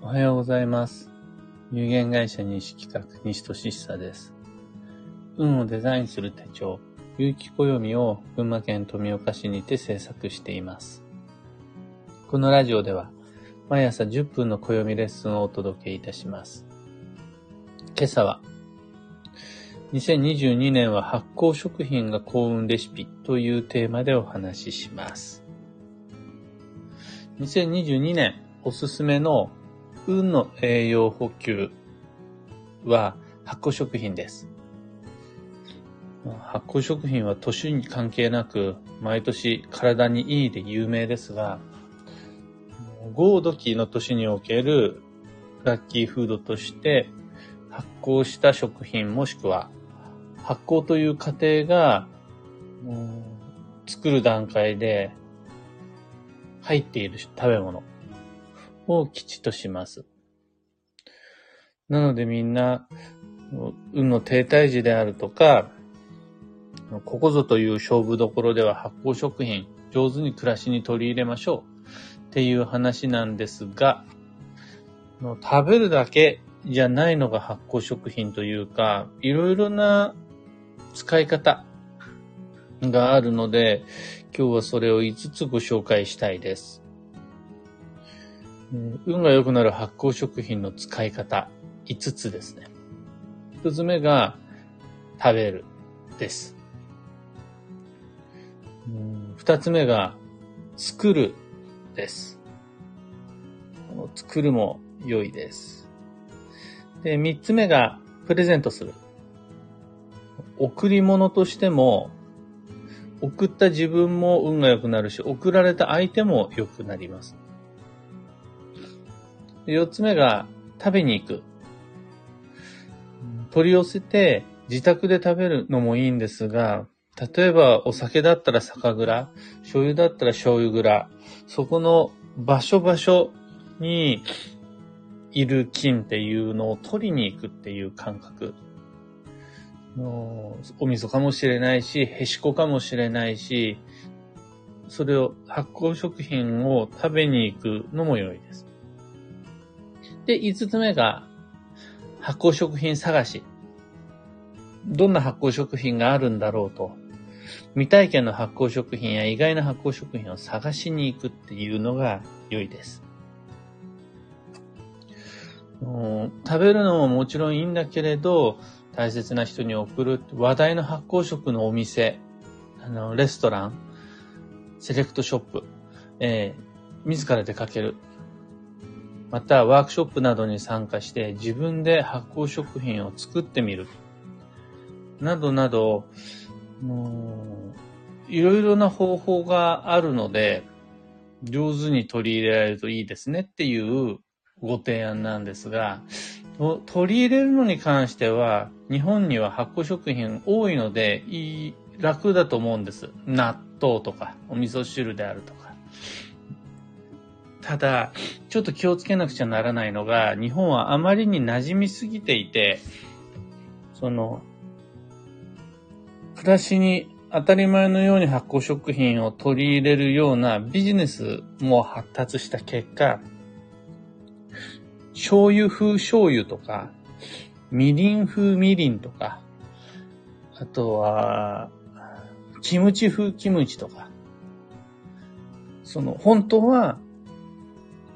おはようございます。有限会社西企画西俊久です。運をデザインする手帳、有機暦を群馬県富岡市にて制作しています。このラジオでは毎朝10分の暦レッスンをお届けいたします。今朝は2022年は発酵食品が幸運レシピというテーマでお話しします。2022年おすすめの運の栄養補給は発酵食品です。発酵食品は年に関係なく毎年体にいいで有名ですが、豪土期の年におけるラッキーフードとして発酵した食品もしくは発酵という過程が作る段階で入っている食べ物を吉とします。なのでみんな、運の停滞時であるとか、ここぞという勝負どころでは発酵食品、上手に暮らしに取り入れましょうっていう話なんですが、食べるだけじゃないのが発酵食品というか、いろいろな使い方があるので、今日はそれを5つご紹介したいです。運が良くなる発酵食品の使い方、5つですね。1つ目が、食べる、です。2つ目が、作る、です。作るも良いです。で、3つ目が、プレゼントする。贈り物としても、送った自分も運が良くなるし、送られた相手も良くなります。四つ目が食べに行く。取り寄せて自宅で食べるのもいいんですが、例えばお酒だったら酒蔵、醤油だったら醤油蔵、そこの場所場所にいる菌っていうのを取りに行くっていう感覚。お味噌かもしれないし、へしこかもしれないし、それを発酵食品を食べに行くのも良いです。で、5つ目が発酵食品探し。どんな発酵食品があるんだろうと。未体験の発酵食品や意外な発酵食品を探しに行くっていうのが良いです。食べるのももちろんいいんだけれど、大切な人に送る話題の発酵食のお店、あの、レストラン、セレクトショップ、えー、自ら出かける。また、ワークショップなどに参加して自分で発酵食品を作ってみる。などなど、もういろいろな方法があるので、上手に取り入れられるといいですねっていうご提案なんですが、取り入れるのに関しては、日本には発酵食品多いので、いい、楽だと思うんです。納豆とか、お味噌汁であるとか。ただ、ちょっと気をつけなくちゃならないのが、日本はあまりに馴染みすぎていて、その、暮らしに当たり前のように発酵食品を取り入れるようなビジネスも発達した結果、醤油風醤油とか、みりん風みりんとか、あとは、キムチ風キムチとか、その、本当は、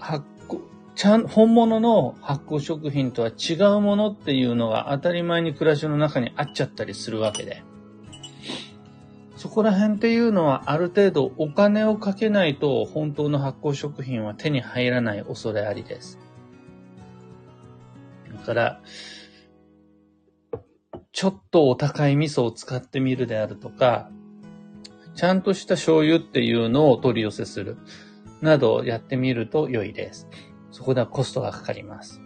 発酵、ちゃん、本物の発酵食品とは違うものっていうのが当たり前に暮らしの中にあっちゃったりするわけで。そこら辺っていうのはある程度お金をかけないと本当の発酵食品は手に入らない恐れありです。だから、ちょっとお高い味噌を使ってみるであるとか、ちゃんとした醤油っていうのを取り寄せする。などをやってみると良いです。そこではコストがかかります。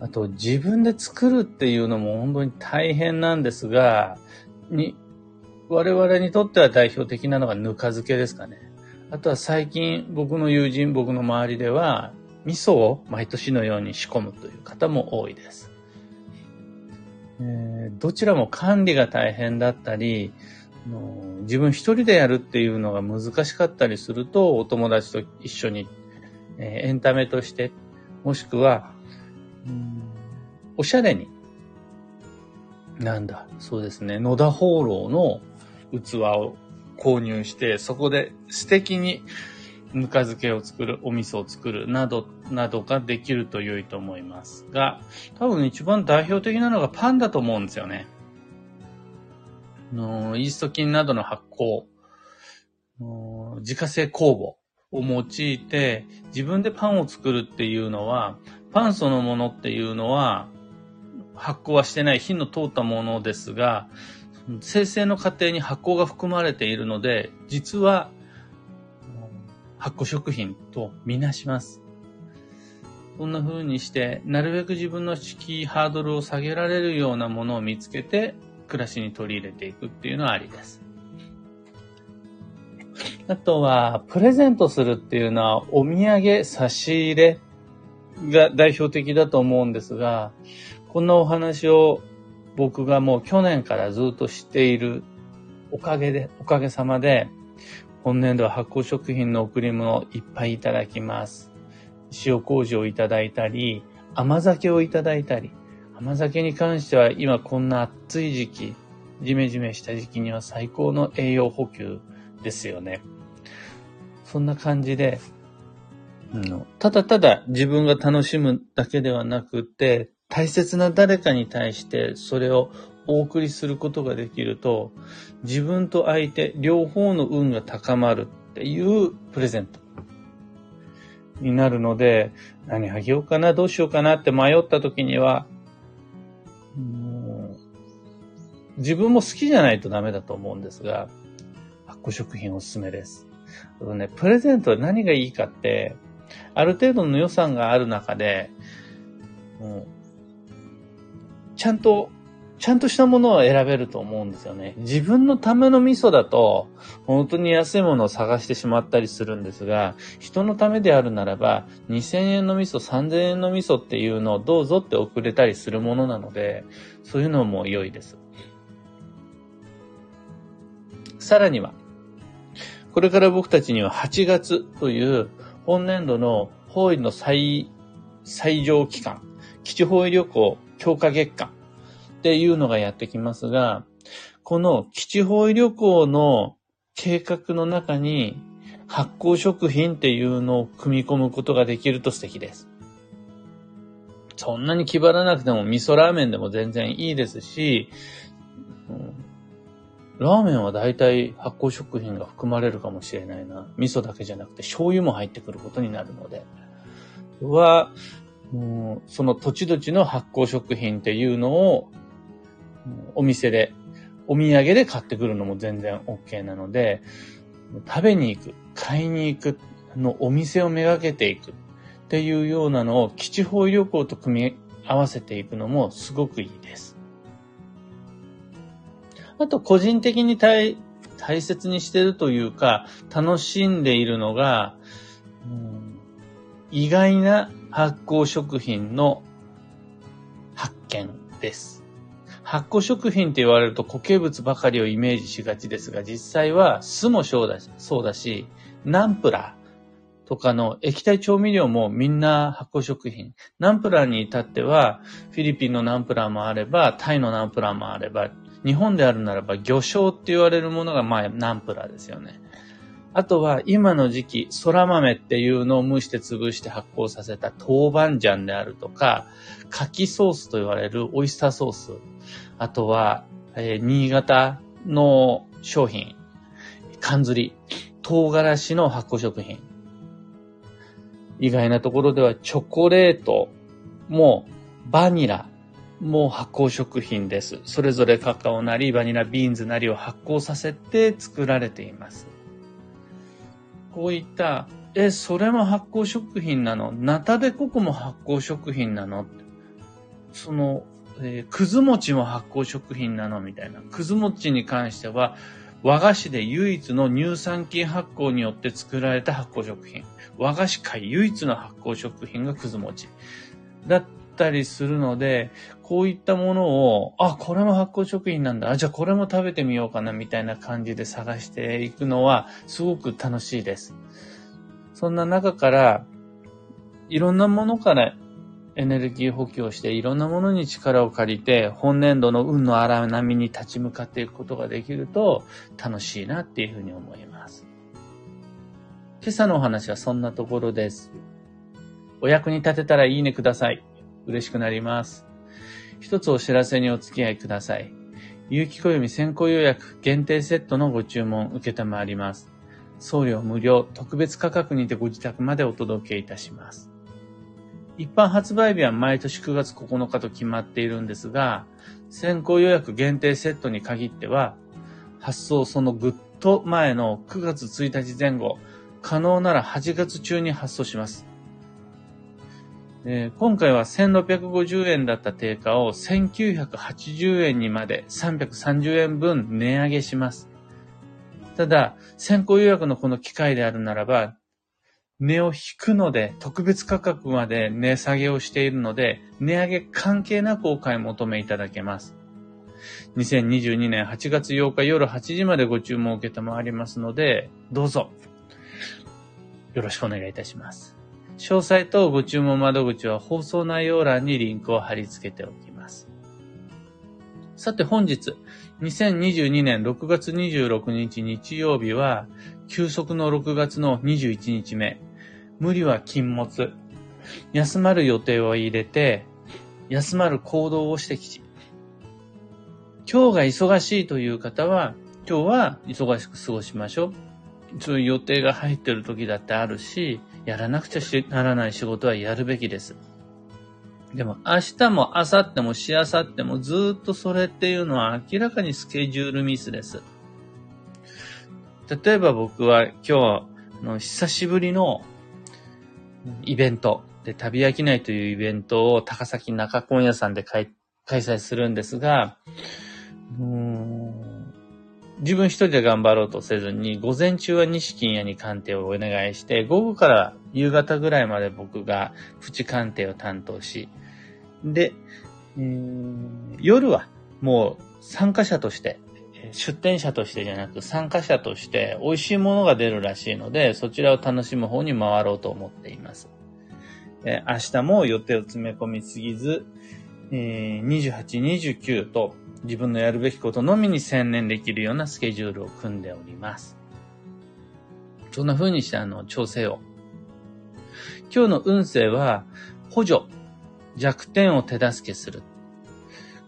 あと、自分で作るっていうのも本当に大変なんですが、に、我々にとっては代表的なのがぬか漬けですかね。あとは最近僕の友人、僕の周りでは、味噌を毎年のように仕込むという方も多いです。えー、どちらも管理が大変だったり、自分一人でやるっていうのが難しかったりすると、お友達と一緒に、えー、エンタメとして、もしくは、おしゃれに、なんだ、そうですね、野田放浪の器を購入して、そこで素敵にぬか漬けを作る、お味噌を作る、など、などができると良いと思いますが、多分一番代表的なのがパンだと思うんですよね。のイースト菌などの発酵、自家製酵母を用いて自分でパンを作るっていうのは、パンそのものっていうのは発酵はしてない火の通ったものですが、生成の過程に発酵が含まれているので、実は発酵食品とみなします。こんな風にして、なるべく自分の敷居、ハードルを下げられるようなものを見つけて、暮らしに取り入れていくっていうのはありです。あとは、プレゼントするっていうのは、お土産、差し入れが代表的だと思うんですが、こんなお話を僕がもう去年からずっと知っているおかげで、おかげさまで、本年度は発酵食品の贈り物をいっぱいいただきます。塩麹をいただいたり、甘酒をいただいたり、甘酒に関しては今こんな暑い時期、ジメジメした時期には最高の栄養補給ですよね。そんな感じで、うんただただ自分が楽しむだけではなくて、大切な誰かに対してそれをお送りすることができると、自分と相手両方の運が高まるっていうプレゼントになるので、何あげようかな、どうしようかなって迷った時には、自分も好きじゃないとダメだと思うんですが、発酵食品おすすめです。あとね、プレゼントで何がいいかって、ある程度の予算がある中で、もうちゃんと、ちゃんとしたものを選べると思うんですよね。自分のための味噌だと、本当に安いものを探してしまったりするんですが、人のためであるならば、2000円の味噌、3000円の味噌っていうのをどうぞって送れたりするものなので、そういうのも良いです。さらには、これから僕たちには8月という本年度の法医の最、最上期間、基地法医旅行強化月間っていうのがやってきますが、この基地法医旅行の計画の中に発酵食品っていうのを組み込むことができると素敵です。そんなに気張らなくても味噌ラーメンでも全然いいですし、ラーメンは大体発酵食品が含まれるかもしれないな。味噌だけじゃなくて醤油も入ってくることになるので。は、もうその土地土地の発酵食品っていうのをお店で、お土産で買ってくるのも全然 OK なので、食べに行く、買いに行く、のお店をめがけていくっていうようなのを基地方旅行と組み合わせていくのもすごくいいです。あと、個人的に大大切にしてるというか、楽しんでいるのが、うん、意外な発酵食品の発見です。発酵食品って言われると固形物ばかりをイメージしがちですが、実際は酢もそうだし、そうだしナンプラーとかの液体調味料もみんな発酵食品。ナンプラーに至っては、フィリピンのナンプラーもあれば、タイのナンプラーもあれば、日本であるならば魚醤って言われるものがまあナンプラーですよね。あとは今の時期、空豆っていうのを蒸して潰して発酵させた豆板醤であるとか、牡蠣ソースと言われるオイスターソース。あとは、えー、新潟の商品、かんずり、唐辛子の発酵食品。意外なところではチョコレートもバニラも発酵食品です。それぞれカカオなりバニラビーンズなりを発酵させて作られています。こういった、え、それも発酵食品なの？ナタデココも発酵食品なの？その、えー、くず餅も発酵食品なの？みたいな。くず餅に関しては、和菓子で唯一の乳酸菌発酵によって作られた発酵食品。和菓子界唯一の発酵食品がくず餅。だったりするので、こういったものを、あ、これも発酵食品なんだ。あ、じゃあこれも食べてみようかな、みたいな感じで探していくのは、すごく楽しいです。そんな中から、いろんなものからエネルギー補給をしていろんなものに力を借りて本年度の運の荒波に立ち向かっていくことができると楽しいなっていうふうに思います。今朝のお話はそんなところです。お役に立てたらいいねください。嬉しくなります。一つお知らせにお付き合いください。有機暦先行予約限定セットのご注文受けたまわります。送料無料、特別価格にてご自宅までお届けいたします。一般発売日は毎年9月9日と決まっているんですが、先行予約限定セットに限っては、発送そのぐっと前の9月1日前後、可能なら8月中に発送します。えー、今回は1650円だった定価を1980円にまで330円分値上げします。ただ、先行予約のこの機会であるならば、値を引くので、特別価格まで値下げをしているので、値上げ関係なくお買い求めいただけます。2022年8月8日夜8時までご注文を受けたまわりますので、どうぞ、よろしくお願いいたします。詳細とご注文窓口は放送内容欄にリンクを貼り付けておきます。さて本日、2022年6月26日日曜日は、休息の6月の21日目。無理は禁物。休まる予定を入れて、休まる行動をしてきち。今日が忙しいという方は、今日は忙しく過ごしましょう。そういう予定が入ってる時だってあるし、やらなくちゃならない仕事はやるべきです。でも明日も明後日もしあさってもずっとそれっていうのは明らかにスケジュールミスです。例えば僕は今日の久しぶりのイベントで旅飽きないというイベントを高崎中今夜さんで開催するんですが、自分一人で頑張ろうとせずに、午前中は西金屋に鑑定をお願いして、午後から夕方ぐらいまで僕がプチ鑑定を担当し、で、夜はもう参加者として、出店者としてじゃなく参加者として美味しいものが出るらしいので、そちらを楽しむ方に回ろうと思っています。え明日も予定を詰め込みすぎず、え28、29と自分のやるべきことのみに専念できるようなスケジュールを組んでおります。そんな風にしてあの、調整を。今日の運勢は、補助。弱点を手助けする。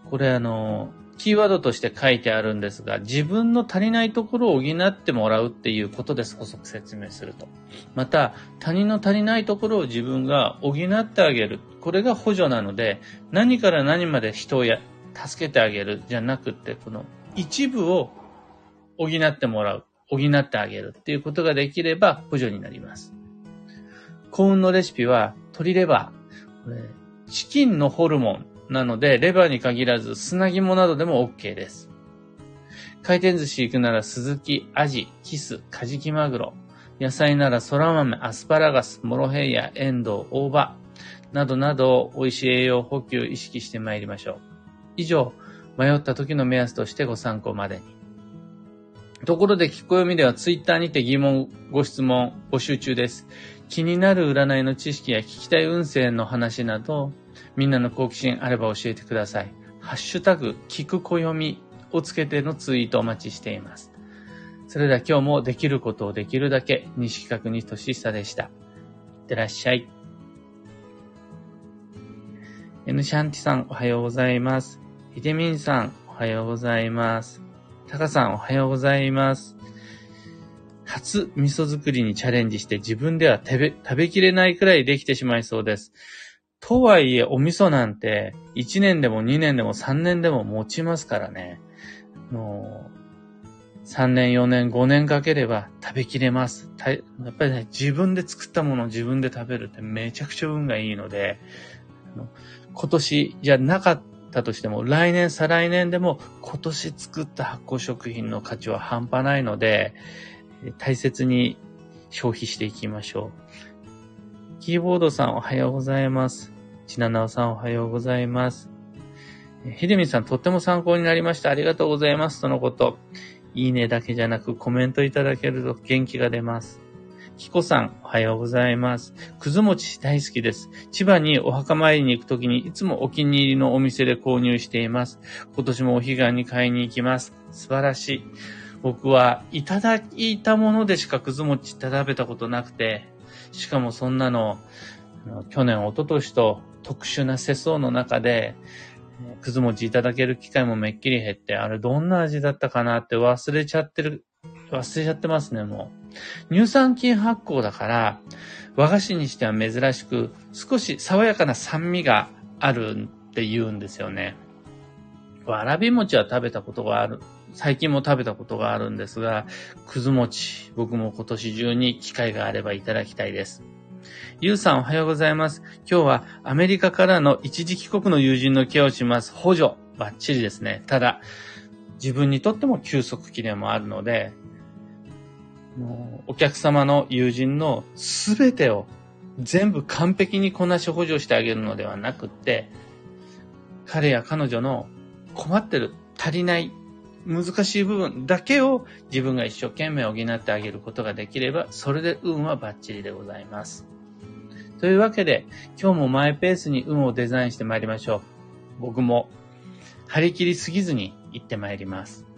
これあの、キーワードとして書いてあるんですが、自分の足りないところを補ってもらうっていうことです。補足説明すると。また、他人の足りないところを自分が補ってあげる。これが補助なので、何から何まで人をや助けてあげるじゃなくて、この一部を補ってもらう。補ってあげるっていうことができれば補助になります。幸運のレシピは鶏レバー。これチキンのホルモンなので、レバーに限らず砂肝などでも OK です。回転寿司行くなら鈴木、アジ、キス、カジキマグロ。野菜なら空豆、アスパラガス、モロヘイヤ、エンドウ、大葉。などなど美味しい栄養補給意識して参りましょう。以上、迷った時の目安としてご参考までに。ところで、聞こえみではツイッターにて疑問、ご質問募集中です。気になる占いの知識や聞きたい運勢の話など、みんなの好奇心あれば教えてください。ハッシュタグ、聞く暦をつけてのツイートお待ちしています。それでは今日もできることをできるだけ、西企画にとしさでした。いってらっしゃい。N シャンティさんおはようございます。ひでみんさんおはようございます。たかさんおはようございます。初味噌作りにチャレンジして自分では食べ、食べきれないくらいできてしまいそうです。とはいえ、お味噌なんて、1年でも2年でも3年でも持ちますからね。もう、3年、4年、5年かければ食べきれます。やっぱりね、自分で作ったものを自分で食べるってめちゃくちゃ運がいいので、今年じゃなかったとしても、来年、再来年でも今年作った発酵食品の価値は半端ないので、大切に消費していきましょう。キーボードさんおはようございます。ちななおさんおはようございます。ひでみさんとっても参考になりました。ありがとうございます。とのこと。いいねだけじゃなくコメントいただけると元気が出ます。キコさん、おはようございます。くず餅大好きです。千葉にお墓参りに行くときにいつもお気に入りのお店で購入しています。今年もお彼岸に買いに行きます。素晴らしい。僕はいただいたものでしかくず餅って食べたことなくて、しかもそんなの、去年、一昨年と特殊な世相の中で、くず餅いただける機会もめっきり減って、あれどんな味だったかなって忘れちゃってる、忘れちゃってますね、もう。乳酸菌発酵だから、和菓子にしては珍しく、少し爽やかな酸味があるって言うんですよね。わらび餅は食べたことがある。最近も食べたことがあるんですが、くず餅、僕も今年中に機会があればいただきたいです。ゆうさんおはようございます。今日はアメリカからの一時帰国の友人のケアをします。補助、バッチリですね。ただ、自分にとっても休息期でもあるので、もうお客様の友人のすべてを全部完璧にこなし補助してあげるのではなくって、彼や彼女の困ってる、足りない、難しい部分だけを自分が一生懸命補ってあげることができれば、それで運はバッチリでございます。というわけで、今日もマイペースに運をデザインしてまいりましょう。僕も張り切りすぎずに行ってまいります。